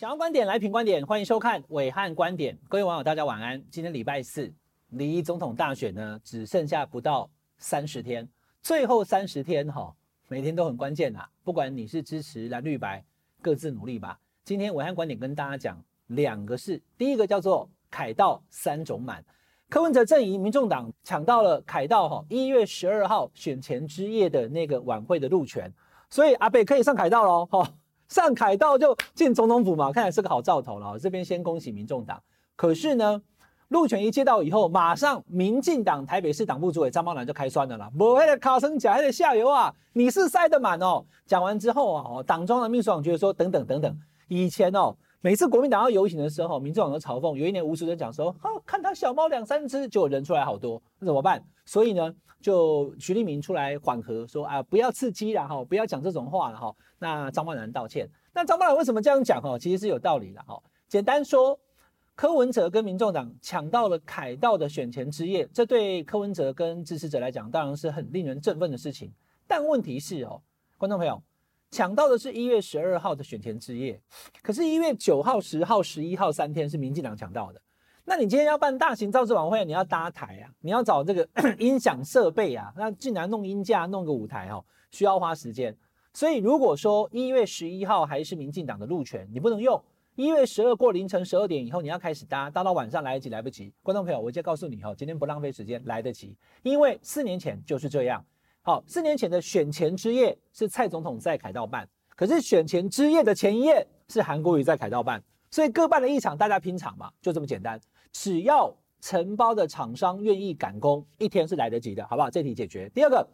想要观点来品观点，欢迎收看伟汉观点。各位网友，大家晚安。今天礼拜四，离总统大选呢只剩下不到三十天，最后三十天哈，每天都很关键呐。不管你是支持蓝绿白，各自努力吧。今天伟汉观点跟大家讲两个事，第一个叫做凯道三种满，柯文哲阵营民众党抢到了凯道哈一月十二号选前之夜的那个晚会的路权，所以阿北可以上凯道喽哈。上凯道就进总统府嘛，看来是个好兆头了。这边先恭喜民众党。可是呢，陆权一接到以后，马上民进党台北市党部主委张茂兰就开酸了啦。不会的卡森甲，还得下游啊，你是塞得满哦。讲完之后啊，党中的秘书长觉得说，等等等等，以前哦，每次国民党要游行的时候，民众党都嘲讽。有一年吴淑珍讲说，哈，看他小猫两三只，就人出来好多，那怎么办？所以呢，就徐立明出来缓和说啊，不要刺激了哈，不要讲这种话了哈。那张曼兰道歉，那张曼兰为什么这样讲哈？其实是有道理的哈。简单说，柯文哲跟民众党抢到了凯道的选前之夜，这对柯文哲跟支持者来讲，当然是很令人振奋的事情。但问题是哦，观众朋友，抢到的是一月十二号的选前之夜，可是，一月九号、十号、十一号三天是民进党抢到的。那你今天要办大型造势晚会，你要搭台啊，你要找这个 音响设备啊，那竟然弄音架、弄个舞台哦，需要花时间。所以如果说一月十一号还是民进党的路权，你不能用；一月十二过凌晨十二点以后，你要开始搭，搭到晚上来得及来不及？观众朋友，我就告诉你哈，今天不浪费时间，来得及，因为四年前就是这样。好，四年前的选前之夜是蔡总统在凯道办，可是选前之夜的前一夜是韩国瑜在凯道办。所以各办了一场，大家拼场嘛，就这么简单。只要承包的厂商愿意赶工，一天是来得及的，好不好？这题解决。第二个，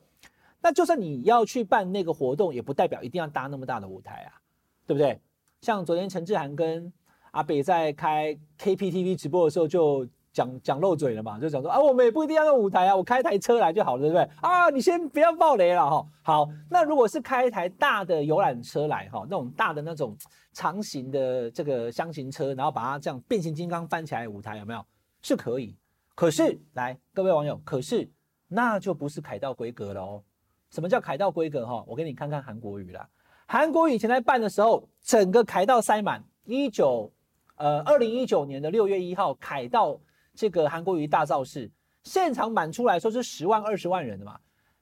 那就算你要去办那个活动，也不代表一定要搭那么大的舞台啊，对不对？像昨天陈志涵跟阿北在开 KPTV 直播的时候就。讲讲漏嘴了嘛，就讲说啊，我们也不一定要用舞台啊，我开台车来就好了，对不对？啊，你先不要爆雷了哈。好，那如果是开一台大的游览车来哈，那种大的那种长型的这个箱型车，然后把它这样变形金刚翻起来舞台有没有？是可以。可是来各位网友，可是那就不是凯道规格了哦。什么叫凯道规格哈？我给你看看韩国语啦。韩国以前在办的时候，整个凯道塞满。一九呃二零一九年的六月一号，凯道。这个韩国瑜大造势，现场满出来说是十万二十万人的嘛，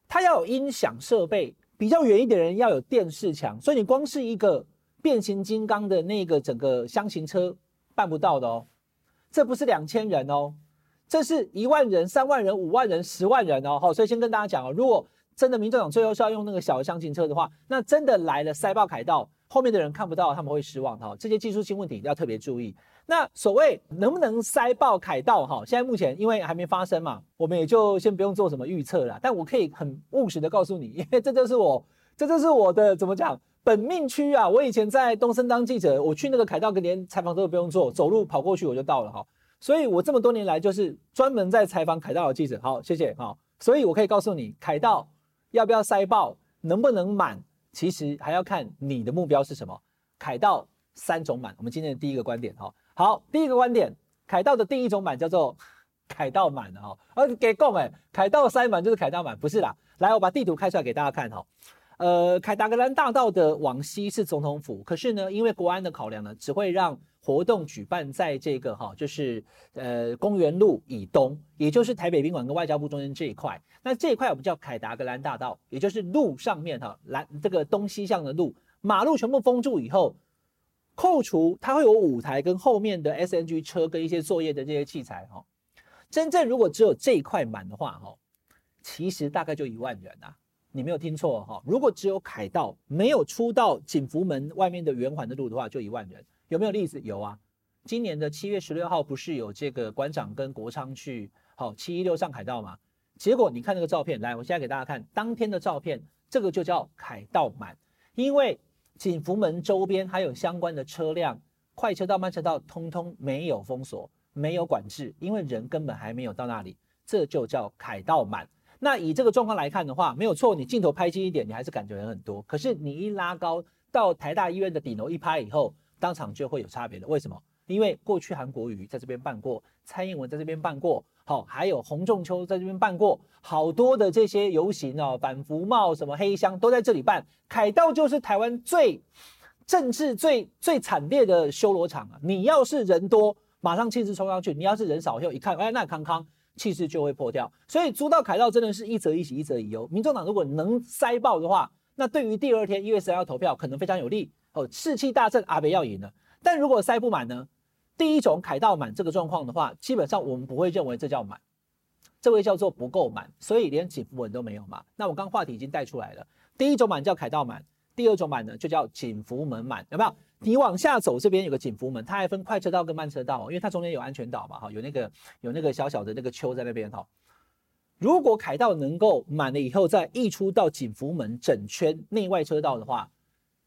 他要有音响设备，比较远一点的人要有电视墙，所以你光是一个变形金刚的那个整个厢型车办不到的哦，这不是两千人哦，这是一万人、三万人、五万人、十万人哦，好，所以先跟大家讲哦，如果真的民众党最后是要用那个小的厢型车的话，那真的来了塞爆凯道。后面的人看不到，他们会失望哈。这些技术性问题要特别注意。那所谓能不能塞爆凯道哈？现在目前因为还没发生嘛，我们也就先不用做什么预测了。但我可以很务实的告诉你，因为这就是我，这就是我的怎么讲本命区啊。我以前在东森当记者，我去那个凯道，连采访都不用做，走路跑过去我就到了哈。所以我这么多年来就是专门在采访凯道的记者。好，谢谢哈。所以我可以告诉你，凯道要不要塞爆，能不能满？其实还要看你的目标是什么。凯道三种满，我们今天的第一个观点哈。好，第一个观点，凯道的第一种满叫做 凯道满的哈。啊给够哎，凯道三满就是凯道满，不是啦。来，我把地图开出来给大家看哈。呃，凯达格兰大道的往西是总统府，可是呢，因为国安的考量呢，只会让活动举办在这个哈，就是呃公园路以东，也就是台北宾馆跟外交部中间这一块。那这一块我们叫凯达格兰大道，也就是路上面哈，蓝这个东西向的路，马路全部封住以后，扣除它会有舞台跟后面的 SNG 车跟一些作业的这些器材哈。真正如果只有这一块满的话哈，其实大概就一万人啊，你没有听错哈。如果只有凯道没有出到景福门外面的圆环的路的话，就一万人。有没有例子？有啊，今年的七月十六号不是有这个馆长跟国昌去好七一六上海道吗？结果你看那个照片，来，我现在给大家看当天的照片，这个就叫凯道满，因为景福门周边还有相关的车辆，快车道、慢车道通通没有封锁，没有管制，因为人根本还没有到那里，这就叫凯道满。那以这个状况来看的话，没有错，你镜头拍近一点，你还是感觉人很多，可是你一拉高到台大医院的顶楼一拍以后。当场就会有差别的，为什么？因为过去韩国瑜在这边办过，蔡英文在这边办过，好，还有洪仲丘在这边办过，好多的这些游行哦，反服贸什么黑箱都在这里办。凯道就是台湾最政治最最惨烈的修罗场啊！你要是人多，马上气势冲上去；你要是人少，以后一看，哎，那康康气势就会破掉。所以租到凯道真的是一则一喜，一则一忧。民众党如果能塞爆的话，那对于第二天一月十三号投票可能非常有利哦，士气大振，阿北要赢了。但如果塞不满呢？第一种凯道满这个状况的话，基本上我们不会认为这叫满，这位叫做不够满，所以连景福门都没有嘛。那我刚话题已经带出来了，第一种满叫凯道满。第二种满呢，就叫景福门满，有没有？你往下走，这边有个景福门，它还分快车道跟慢车道，因为它中间有安全岛嘛，哈，有那个有那个小小的那个丘在那边，哈。如果凯道能够满了以后再溢出到景福门整圈内外车道的话，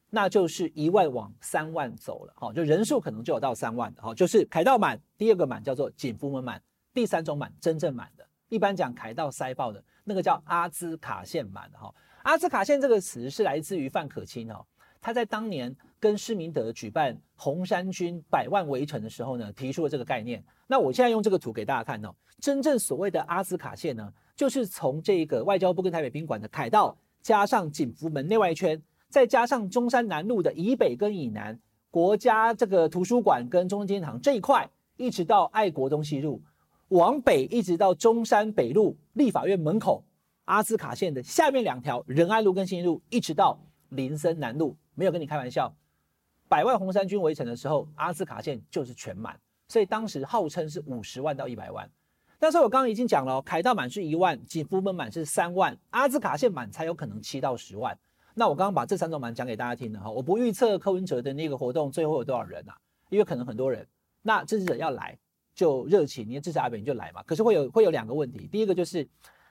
那就是一万往三万走了，哈，就人数可能就有到三万的，哈，就是凯道满，第二个满叫做景福门满，第三种满真正满的，一般讲凯道塞爆的那个叫阿兹卡线满，哈。阿兹卡线这个词是来自于范可钦哦，他在当年跟施明德举办红衫军百万围城的时候呢，提出了这个概念。那我现在用这个图给大家看哦，真正所谓的阿兹卡线呢，就是从这个外交部跟台北宾馆的凯道，加上景福门内外圈，再加上中山南路的以北跟以南，国家这个图书馆跟中正纪念堂这一块，一直到爱国东西路，往北一直到中山北路立法院门口。阿兹卡线的下面两条仁爱路跟新路，一直到林森南路，没有跟你开玩笑。百万红衫军围城的时候，阿兹卡线就是全满，所以当时号称是五十万到一百万。但是我刚刚已经讲了，凯道满是一万，景福门满是三万，阿兹卡线满才有可能七到十万。那我刚刚把这三种满讲给大家听了哈，我不预测柯文哲的那个活动最后有多少人啊，因为可能很多人。那支持者要来就热情，你支持阿北你就来嘛。可是会有会有两个问题，第一个就是。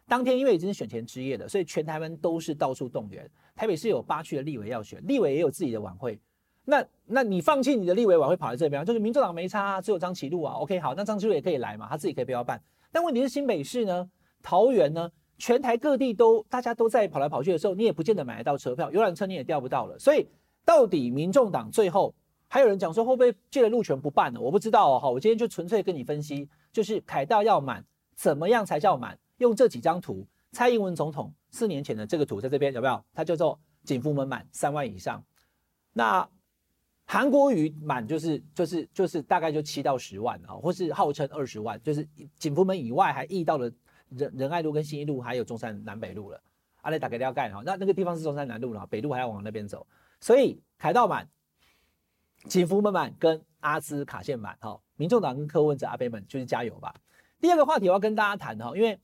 当天因为已经是选前之夜了，所以全台湾都是到处动员。台北市有八区的立委要选，立委也有自己的晚会。那那你放弃你的立委晚会跑来这边，就是民主党没差啊，只有张启禄啊。OK，好，那张启禄也可以来嘛，他自己可以不要办。但问题是新北市呢，桃园呢，全台各地都大家都在跑来跑去的时候，你也不见得买得到车票，游览车你也调不到了。所以到底民众党最后还有人讲说会不会借了路权不办了？我不知道哦。好，我今天就纯粹跟你分析，就是凯道要满，怎么样才叫满？用这几张图，蔡英文总统四年前的这个图在这边有没有？它叫做景福门满三万以上。那韩国瑜满就是就是就是大概就七到十万啊，或是号称二十万，就是景福门以外还溢到了仁仁爱路跟新一路，还有中山南北路了。阿雷打给大家盖哈，那那个地方是中山南路了，北路还要往那边走。所以凯道满、景福门满跟阿兹卡线满哈，民众党跟柯文哲阿贝们就是加油吧。第二个话题我要跟大家谈哈，因为。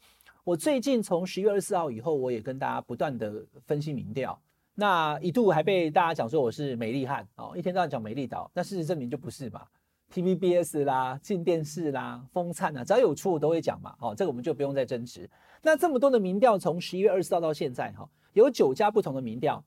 我最近从十月二十四号以后，我也跟大家不断的分析民调，那一度还被大家讲说我是美丽汉哦，一天到晚讲美丽岛，那事实证明就不是嘛。TVBS 啦、进电视啦、风灿啊，只要有出我都会讲嘛，哦，这个我们就不用再争执。那这么多的民调，从十一月二十四号到现在哈，有九家不同的民调，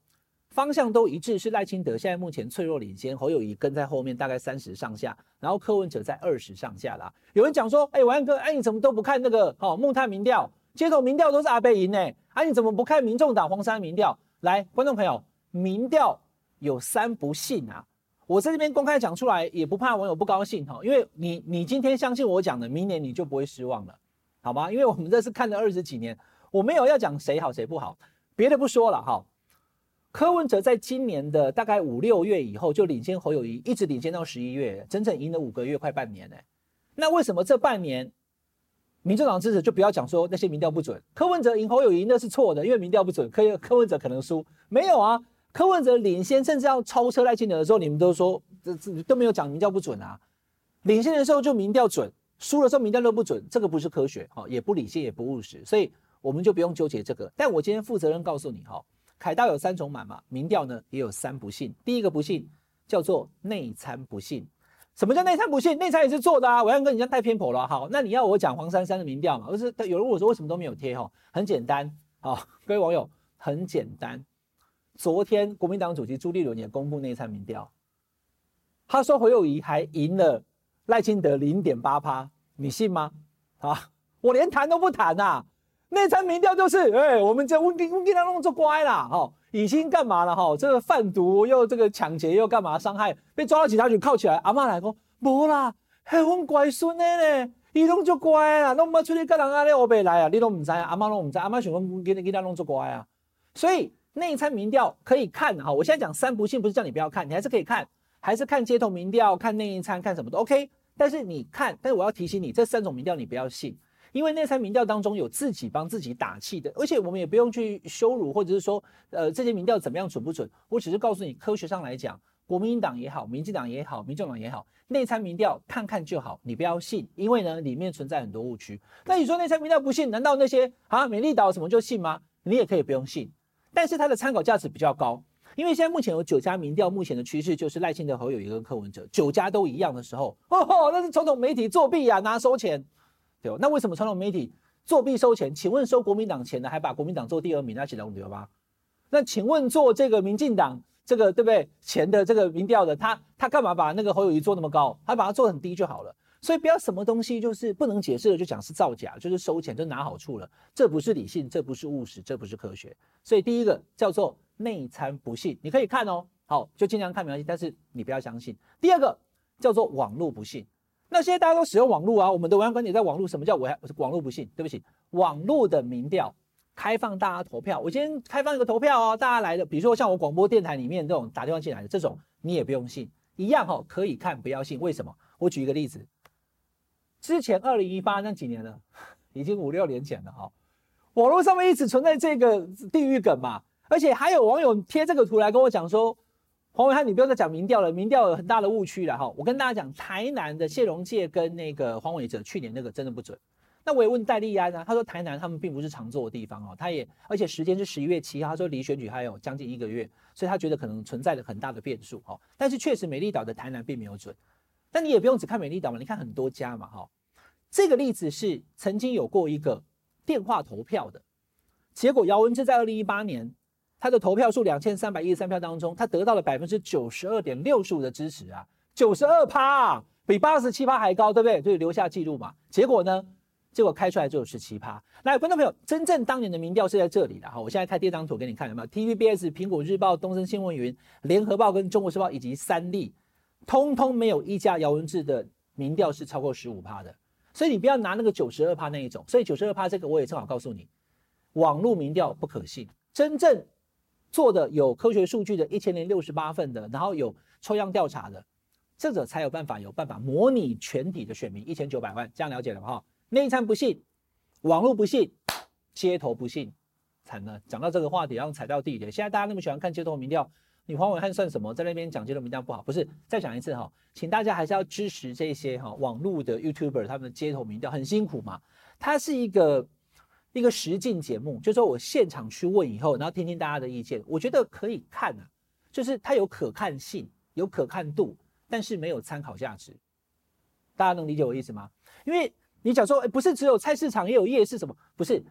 方向都一致，是赖清德现在目前脆弱领先，侯友宜跟在后面大概三十上下，然后柯文哲在二十上下啦。有人讲说，哎，王安哥，哎，你怎么都不看那个哦木炭民调？街头民调都是阿贝赢呢，啊，你怎么不看民众党黄山民调？来，观众朋友，民调有三不信啊！我在这边公开讲出来，也不怕网友不高兴哈，因为你你今天相信我讲的，明年你就不会失望了，好吗？因为我们这是看了二十几年，我没有要讲谁好谁不好，别的不说了哈。柯文哲在今年的大概五六月以后就领先侯友宜，一直领先到十一月，整整赢了五个月，快半年呢。那为什么这半年？民主党支持就不要讲说那些民调不准，柯文哲赢侯友宜那是错的，因为民调不准，柯柯文哲可能输。没有啊，柯文哲领先甚至要超车赖清德的时候，你们都说这这都没有讲民调不准啊。领先的时候就民调准，输的时候民调都不准，这个不是科学哈，也不理性也不务实，所以我们就不用纠结这个。但我今天负责任告诉你哈，凯道有三种满嘛，民调呢也有三不信。第一个不信叫做内参不信。什么叫内参不信？内参也是做的啊！我要跟你讲太偏颇了。好，那你要我讲黄珊珊的民调嘛？就是有人问我说为什么都没有贴哈？很简单，好，各位网友，很简单。昨天国民党主席朱立伦也公布内参民调，他说侯友宜还赢了赖清德零点八趴，你信吗？啊，我连谈都不谈呐、啊！内参民调就是，哎、欸，我们这温温给他弄做乖啦，哈。已经干嘛了哈？这个贩毒又这个抢劫又干嘛伤害？被抓到警察局铐起来，阿妈来讲，无啦，还阮乖孙的呢，伊拢就乖啦，拢不出去跟人家咧，我别来啊，你拢唔知啊，阿妈拢唔知，阿妈想讲给给他弄做乖啊。所以内参民调可以看哈，我现在讲三不信，不是叫你不要看，你还是可以看，还是看街头民调，看内参，看什么都 OK。但是你看，但是我要提醒你，这三种民调你不要信，因为内参民调当中有自己帮自己打气的，而且我们也不用去羞辱或者是说，呃，这些民调怎么样准不准？我只是告诉你，科学上来讲，国民党也好，民进党也好，民众党也好，内参民调看看就好，你不要信，因为呢里面存在很多误区。那你说内参民调不信，难道那些啊美丽岛什么就信吗？你也可以不用信。但是它的参考价值比较高，因为现在目前有九家民调，目前的趋势就是赖清德、侯友宜跟柯文哲九家都一样的时候，哦，那是传统媒体作弊呀、啊，拿收钱，对吧？那为什么传统媒体作弊收钱？请问收国民党钱的还把国民党做第二名，那显然不对吧？那请问做这个民进党这个对不对钱的这个民调的，他他干嘛把那个侯友谊做那么高？他把它做很低就好了。所以不要什么东西就是不能解释的就讲是造假，就是收钱就拿好处了，这不是理性，这不是务实，这不是科学。所以第一个叫做内参不信，你可以看哦，好就尽量看没关系，但是你不要相信。第二个叫做网络不信，那现在大家都使用网络啊，我们的文案观点在网络，什么叫我网络不信？对不起，网络的民调开放大家投票，我今天开放一个投票哦，大家来的，比如说像我广播电台里面这种打电话进来的这种，你也不用信，一样哈，可以看不要信，为什么？我举一个例子。之前二零一八那几年了，已经五六年前了哈。网络上面一直存在这个地狱梗嘛，而且还有网友贴这个图来跟我讲说，黄伟汉，你不要再讲民调了，民调有很大的误区了哈。我跟大家讲，台南的谢荣介跟那个黄伟哲去年那个真的不准。那我也问戴立安啊，他说台南他们并不是常做的地方哦，他也而且时间是十一月七号，他说离选举还有将近一个月，所以他觉得可能存在着很大的变数哈。但是确实美丽岛的台南并没有准。但你也不用只看美丽岛嘛，你看很多家嘛，哈。这个例子是曾经有过一个电话投票的结果，姚文智在二零一八年他的投票数两千三百一十三票当中，他得到了百分之九十二点六十五的支持啊，九十二趴，比八十七趴还高，对不对？就留下记录嘛。结果呢，结果开出来就有十七趴。来，观众朋友，真正当年的民调是在这里的哈，我现在开第二张图给你看，有没有？TVBS、苹果日报、东森新闻云、联合报跟中国时报以及三立，通通没有一家姚文智的民调是超过十五趴的。所以你不要拿那个九十二趴那一种，所以九十二趴这个我也正好告诉你，网络民调不可信，真正做的有科学数据的一千零六十八份的，然后有抽样调查的，这个才有办法有办法模拟全体的选民一千九百万，这样了解了吗？哈，内参不信，网络不信，街头不信，惨了，讲到这个话题，然后踩到地雷。现在大家那么喜欢看街头民调。你黄伟汉算什么？在那边讲街头民调不好，不是？再讲一次哈，请大家还是要支持这些哈网络的 YouTuber 他们的街头民调很辛苦嘛。它是一个一个实境节目，就是说我现场去问以后，然后听听大家的意见，我觉得可以看啊，就是它有可看性，有可看度，但是没有参考价值。大家能理解我意思吗？因为你讲说，哎，不是只有菜市场，也有夜市什么？不是，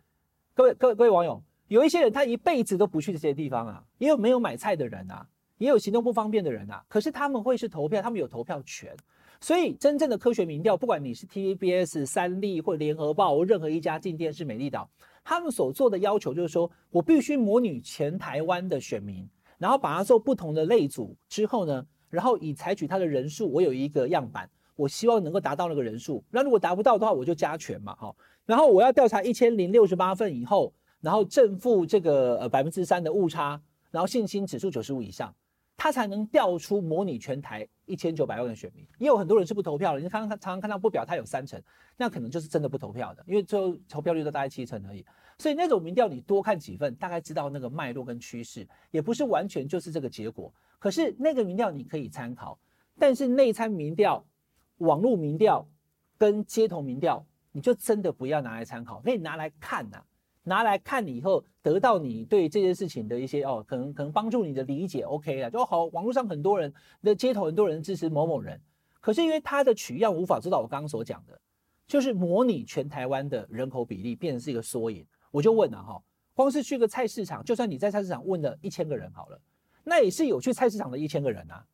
各位各位各位网友。有一些人他一辈子都不去这些地方啊，也有没有买菜的人啊，也有行动不方便的人啊。可是他们会是投票，他们有投票权。所以真正的科学民调，不管你是 TVBS、三立或联合报任何一家进电视美丽岛，他们所做的要求就是说，我必须模拟全台湾的选民，然后把它做不同的类组之后呢，然后以采取它的人数，我有一个样板，我希望能够达到那个人数。那如果达不到的话，我就加权嘛，哈。然后我要调查一千零六十八份以后。然后正负这个呃百分之三的误差，然后信心指数九十五以上，他才能调出模拟全台一千九百万的选民。也有很多人是不投票的，你看常常看到不表态有三成，那可能就是真的不投票的，因为最后投票率都大概七成而已。所以那种民调你多看几份，大概知道那个脉络跟趋势，也不是完全就是这个结果。可是那个民调你可以参考，但是内参民调、网络民调跟街头民调，你就真的不要拿来参考，可以拿来看呐、拿来看你以后，得到你对这件事情的一些哦，可能可能帮助你的理解，OK 了，就好。网络上很多人的街头很多人支持某某人，可是因为他的取样无法做到我刚刚所讲的，就是模拟全台湾的人口比例变成是一个缩影。我就问了哈，光是去个菜市场，就算你在菜市场问了一千个人好了，那也是有去菜市场的一千个人啊。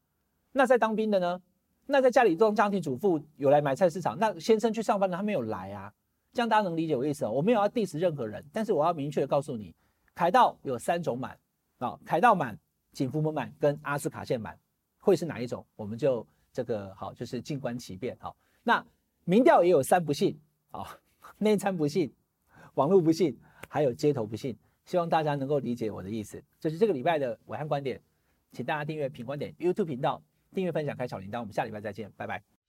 那在当兵的呢？那在家里当家庭主妇有来买菜市场，那先生去上班了他没有来啊。这样大家能理解我意思哦？我没有要 diss 任何人，但是我要明确的告诉你，凯道有三种满啊，凯道满、景福门满跟阿斯卡线满，会是哪一种？我们就这个好，就是静观其变好。那民调也有三不信啊，内参不信，网络不信，还有街头不信。希望大家能够理解我的意思。这是这个礼拜的暐瀚观点，请大家订阅品观点 YouTube 频道，订阅分享开小铃铛。我们下礼拜再见，拜拜。